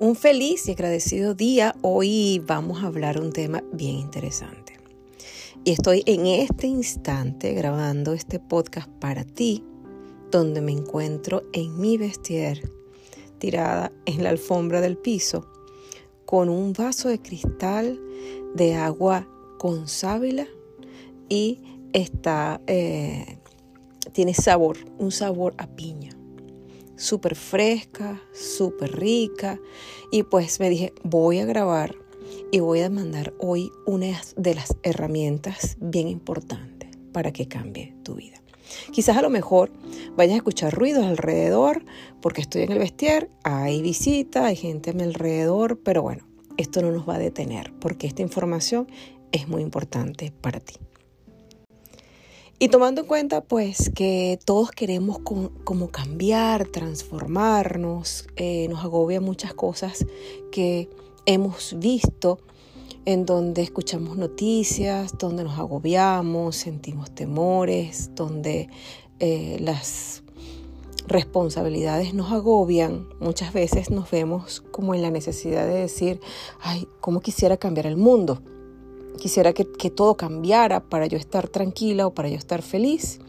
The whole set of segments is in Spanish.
Un feliz y agradecido día. Hoy vamos a hablar un tema bien interesante. Y estoy en este instante grabando este podcast para ti, donde me encuentro en mi vestier, tirada en la alfombra del piso, con un vaso de cristal de agua con sábila y está, eh, tiene sabor, un sabor a piña súper fresca, súper rica. Y pues me dije, voy a grabar y voy a mandar hoy una de las herramientas bien importantes para que cambie tu vida. Quizás a lo mejor vayas a escuchar ruidos alrededor porque estoy en el vestier, hay visita, hay gente a mi alrededor, pero bueno, esto no nos va a detener porque esta información es muy importante para ti. Y tomando en cuenta pues que todos queremos como cambiar, transformarnos, eh, nos agobia muchas cosas que hemos visto en donde escuchamos noticias, donde nos agobiamos, sentimos temores, donde eh, las responsabilidades nos agobian, muchas veces nos vemos como en la necesidad de decir, ay, ¿cómo quisiera cambiar el mundo? Quisiera que, todo cambiara para yo estar tranquila o para yo estar feliz.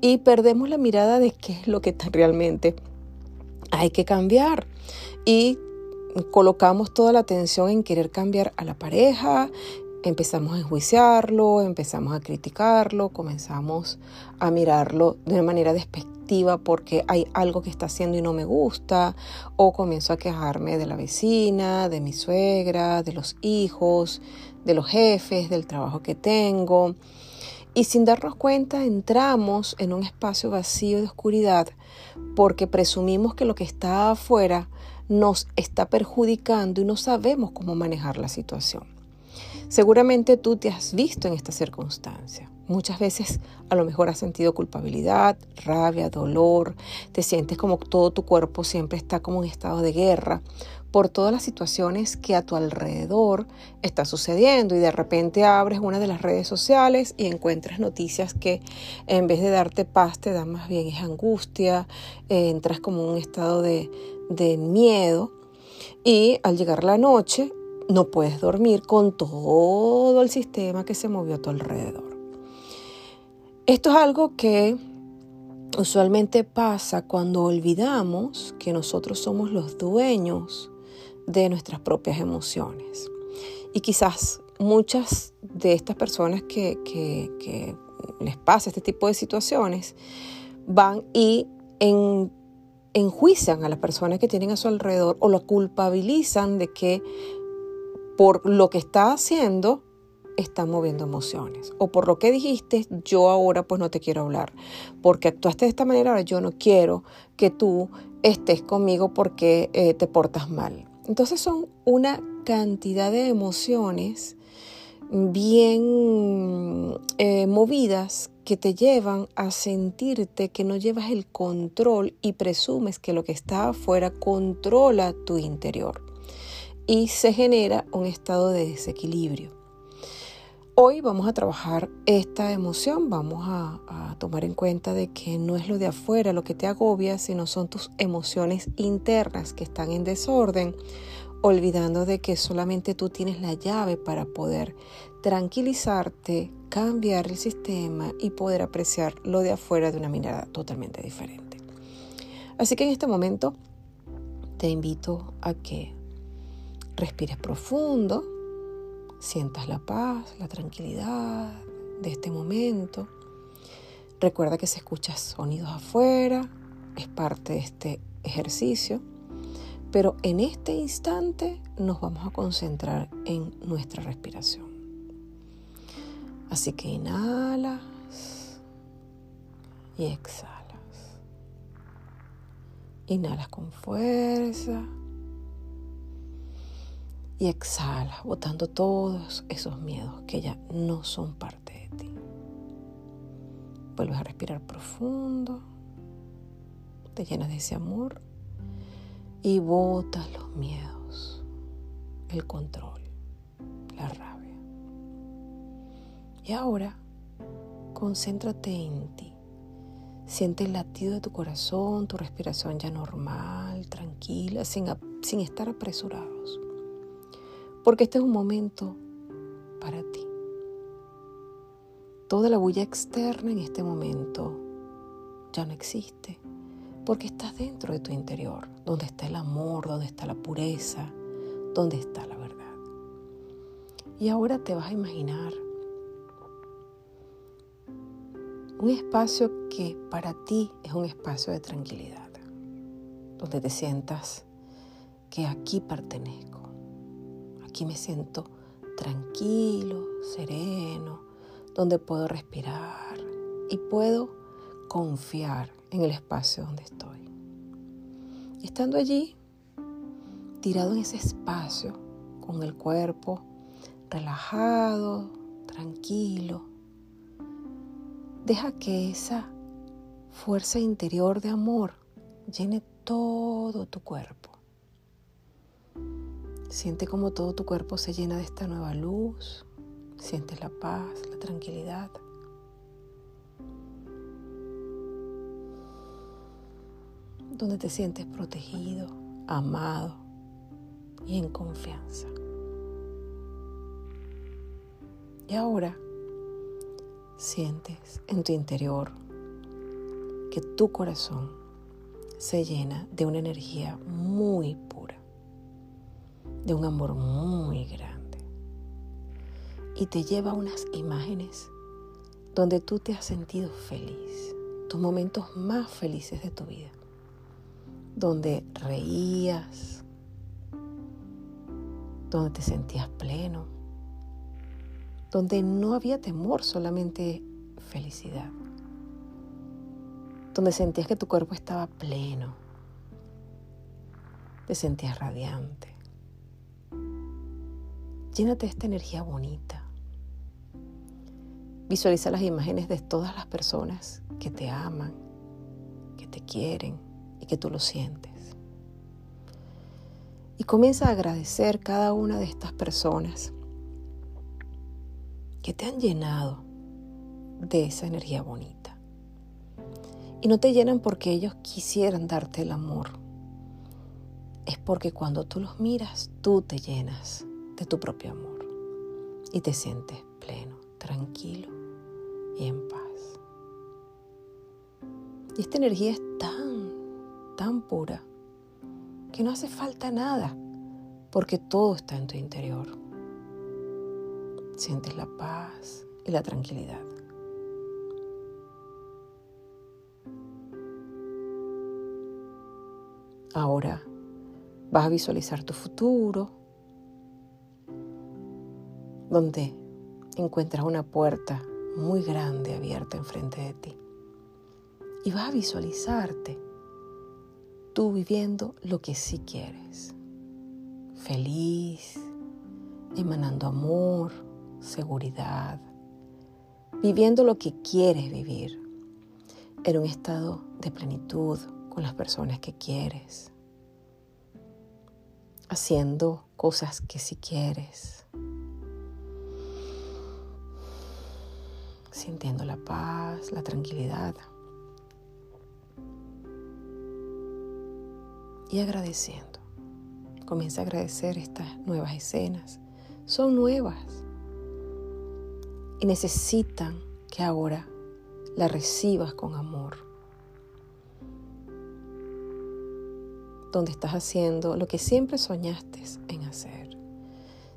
Y perdemos la mirada de qué es lo que realmente hay que cambiar. Y colocamos toda la atención en querer cambiar a la pareja, empezamos a enjuiciarlo, empezamos a criticarlo, comenzamos a mirarlo de una manera despectiva porque hay algo que está haciendo y no me gusta, o comienzo a quejarme de la vecina, de mi suegra, de los hijos, de los jefes, del trabajo que tengo. Y sin darnos cuenta entramos en un espacio vacío de oscuridad porque presumimos que lo que está afuera nos está perjudicando y no sabemos cómo manejar la situación. Seguramente tú te has visto en esta circunstancia. Muchas veces a lo mejor has sentido culpabilidad, rabia, dolor, te sientes como todo tu cuerpo siempre está como en estado de guerra por todas las situaciones que a tu alrededor está sucediendo. Y de repente abres una de las redes sociales y encuentras noticias que en vez de darte paz te dan más bien es angustia, eh, entras como en un estado de, de miedo. Y al llegar la noche no puedes dormir con todo el sistema que se movió a tu alrededor. Esto es algo que usualmente pasa cuando olvidamos que nosotros somos los dueños de nuestras propias emociones. Y quizás muchas de estas personas que, les pasa este tipo de situaciones van y en, enjuician a las personas que tienen a su alrededor o lo culpabilizan de que por lo que está haciendo está moviendo emociones. O por lo que dijiste, yo ahora pues no te quiero hablar. Porque actuaste de esta manera, ahora yo no quiero que tú estés conmigo porque eh, te portas mal. Entonces son una cantidad de emociones bien eh, movidas que te llevan a sentirte que no llevas el control y presumes que lo que está afuera controla tu interior y se genera un estado de desequilibrio. Hoy vamos a trabajar esta emoción, vamos a, tomar en cuenta de que no es lo de afuera lo que te agobia, sino son tus emociones internas que están en desorden, olvidando de que solamente tú tienes la llave para poder tranquilizarte, cambiar el sistema y poder apreciar lo de afuera de una mirada totalmente diferente. Así que en este momento te invito a que respires profundo sientas la paz, la tranquilidad de este momento. Recuerda que si escuchas sonidos afuera, es parte de este ejercicio, pero en este instante nos vamos a concentrar en nuestra respiración. Así que inhalas y exhalas. Inhalas con fuerza y exhala, botando todos esos miedos que ya no son parte de ti. Vuelves a respirar profundo, te llenas de ese amor y botas los miedos, el control, la rabia. Y ahora, concéntrate en ti. Siente el latido de tu corazón, tu respiración ya normal, tranquila, sin, sin estar apresurados. Porque este es un momento para ti. Toda la bulla externa en este momento ya no existe, porque estás dentro de tu interior, donde está el amor, donde está la pureza, donde está la verdad. Y ahora te vas a imaginar un espacio que para ti es un espacio de tranquilidad, donde te sientas que aquí pertenezco, aquí me siento tranquilo, sereno, donde puedo respirar y puedo confiar en el espacio donde estoy. estando allí, tirado en ese espacio, con el cuerpo relajado, tranquilo, deja que esa fuerza interior de amor llene todo tu cuerpo. Siente como todo tu cuerpo se llena de esta nueva luz, sientes la paz, la tranquilidad. donde te sientes protegido, amado y en confianza. Y ahora sientes en tu interior que tu corazón se llena de una energía muy pura, de un amor muy grande y te lleva a unas imágenes donde tú te has sentido feliz, tus momentos más felices de tu vida donde reías, donde te sentías pleno, donde no había temor, solamente felicidad, donde sentías que tu cuerpo estaba pleno, te sentías radiante. Llénate de esta energía bonita. Visualiza las imágenes de todas las personas que te aman, que te quieren, y que tú lo sientes. Y comienza a agradecer cada una de estas personas que te han llenado de esa energía bonita. Y no te llenan porque ellos quisieran darte el amor. Es porque cuando tú los miras, tú te llenas de tu propio amor y te sientes pleno, tranquilo y en paz. Y esta energía es tan tan pura que no hace falta nada porque todo está en tu interior. Sientes la paz y la tranquilidad. Ahora vas a visualizar tu futuro, donde encuentras una puerta muy grande abierta enfrente de ti. Y vas a visualizarte tú viviendo lo que sí quieres. Feliz, emanando amor, seguridad, viviendo lo que quieres vivir, en un estado de plenitud con las personas que quieres, haciendo cosas que sí quieres, sintiendo la paz, la tranquilidad. y agradeciendo. Comienza a agradecer estas nuevas escenas. Son nuevas y necesitan que ahora la recibas con amor. Donde estás haciendo lo que siempre soñaste.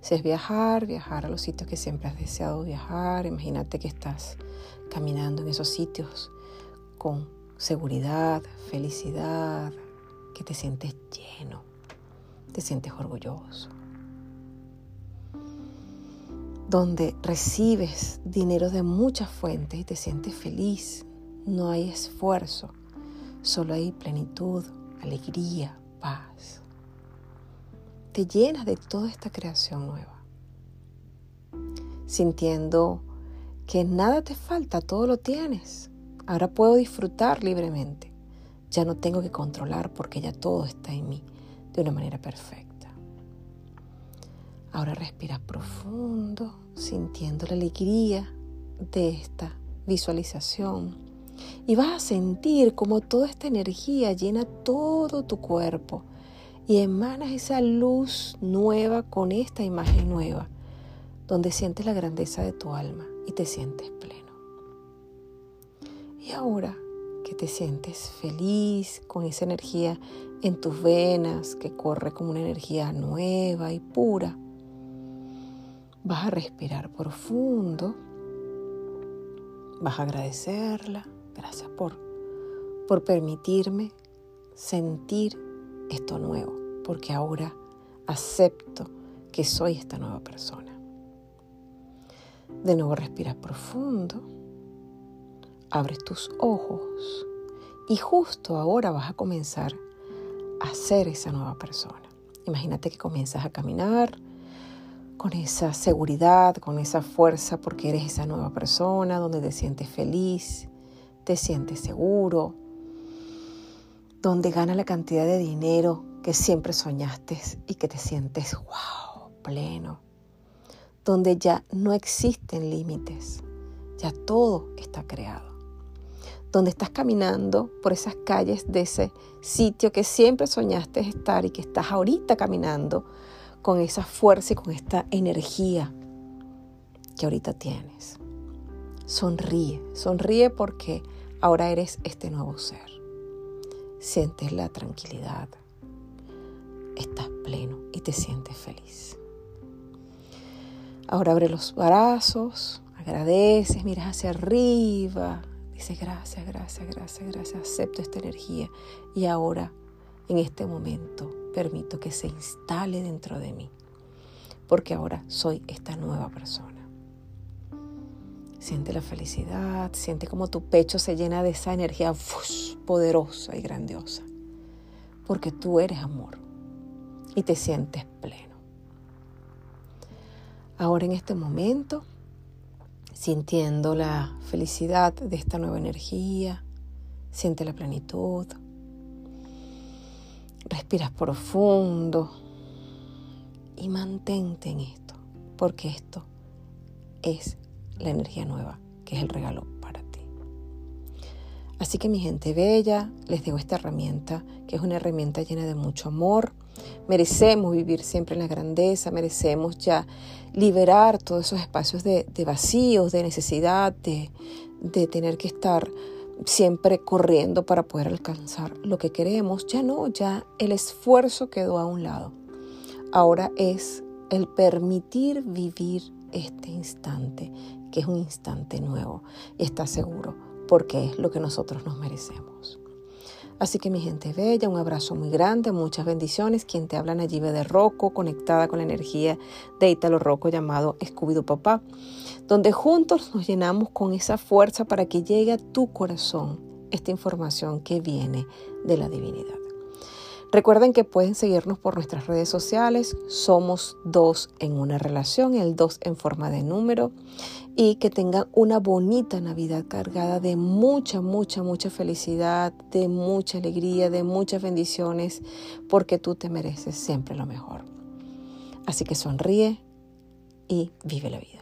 Si es viajar, viajar a los sitios que siempre has deseado viajar. Imagínate que estás caminando en esos sitios con seguridad, felicidad, que te sientes lleno, te sientes orgulloso, donde recibes dinero de muchas fuentes y te sientes feliz. No hay esfuerzo, solo hay plenitud, alegría, paz. Te llenas de toda esta creación nueva, sintiendo que nada te falta, todo lo tienes. Ahora puedo disfrutar libremente. Ya no tengo que controlar porque ya todo está en mí de una manera perfecta. Ahora respiras profundo, sintiendo la alegría de esta visualización. Y vas a sentir como toda esta energía llena todo tu cuerpo y emanas esa luz nueva con esta imagen nueva, donde sientes la grandeza de tu alma y te sientes pleno. Y ahora que te sientes feliz con esa energía en tus venas que corre como una energía nueva y pura, vas a respirar profundo, vas a agradecerla, gracias por, por permitirme sentir esto nuevo porque ahora acepto que soy esta nueva persona. De nuevo respiras profundo, abres tus ojos y justo ahora vas a comenzar a ser esa nueva persona. Imagínate que comienzas a caminar con esa seguridad, con esa fuerza, porque eres esa nueva persona donde te sientes feliz, te sientes seguro, donde gana la cantidad de dinero que siempre soñaste y que te sientes, wow, pleno, donde ya no existen límites, ya todo está creado, donde estás caminando por esas calles de ese sitio que siempre soñaste estar y que estás ahorita caminando con esa fuerza y con esta energía que ahorita tienes. Sonríe, sonríe porque ahora eres este nuevo ser. Sientes la tranquilidad, estás pleno y te sientes feliz. Ahora abre los brazos, agradeces, miras hacia arriba, dices gracias, gracias, gracias, gracias, acepto esta energía y ahora, en este momento, permito que se instale dentro de mí, porque ahora soy esta nueva persona. Siente la felicidad, siente como tu pecho se llena de esa energía poderosa y grandiosa, porque tú eres amor y te sientes pleno. Ahora en este momento, sintiendo la felicidad de esta nueva energía, siente la plenitud, respiras profundo y mantente en esto, porque esto es la energía nueva, que es el regalo. Así que mi gente bella, les dejo esta herramienta, que es una herramienta llena de mucho amor, Merecemos vivir siempre en la grandeza, merecemos ya liberar todos esos espacios de, vacíos, de necesidad, de, de tener que estar siempre corriendo para poder alcanzar lo que queremos. Ya no, ya el esfuerzo quedó a un lado. Ahora es el permitir vivir este instante, que es un instante nuevo. Está seguro, porque es lo que nosotros nos merecemos. Así que mi gente bella, un abrazo muy grande, muchas bendiciones. Quien te habla Nayibe de Rocco, conectada con la energía de Italo Rocco llamado Scooby-Doo Papá, donde juntos nos llenamos con esa fuerza para que llegue a tu corazón esta información que viene de la divinidad. Recuerden que pueden seguirnos por nuestras redes sociales. Somos dos en una relación, el dos en forma de número. Y que tengan una bonita Navidad cargada de mucha, mucha, mucha felicidad, de mucha alegría, de muchas bendiciones, porque tú te mereces siempre lo mejor. Así que sonríe y vive la vida.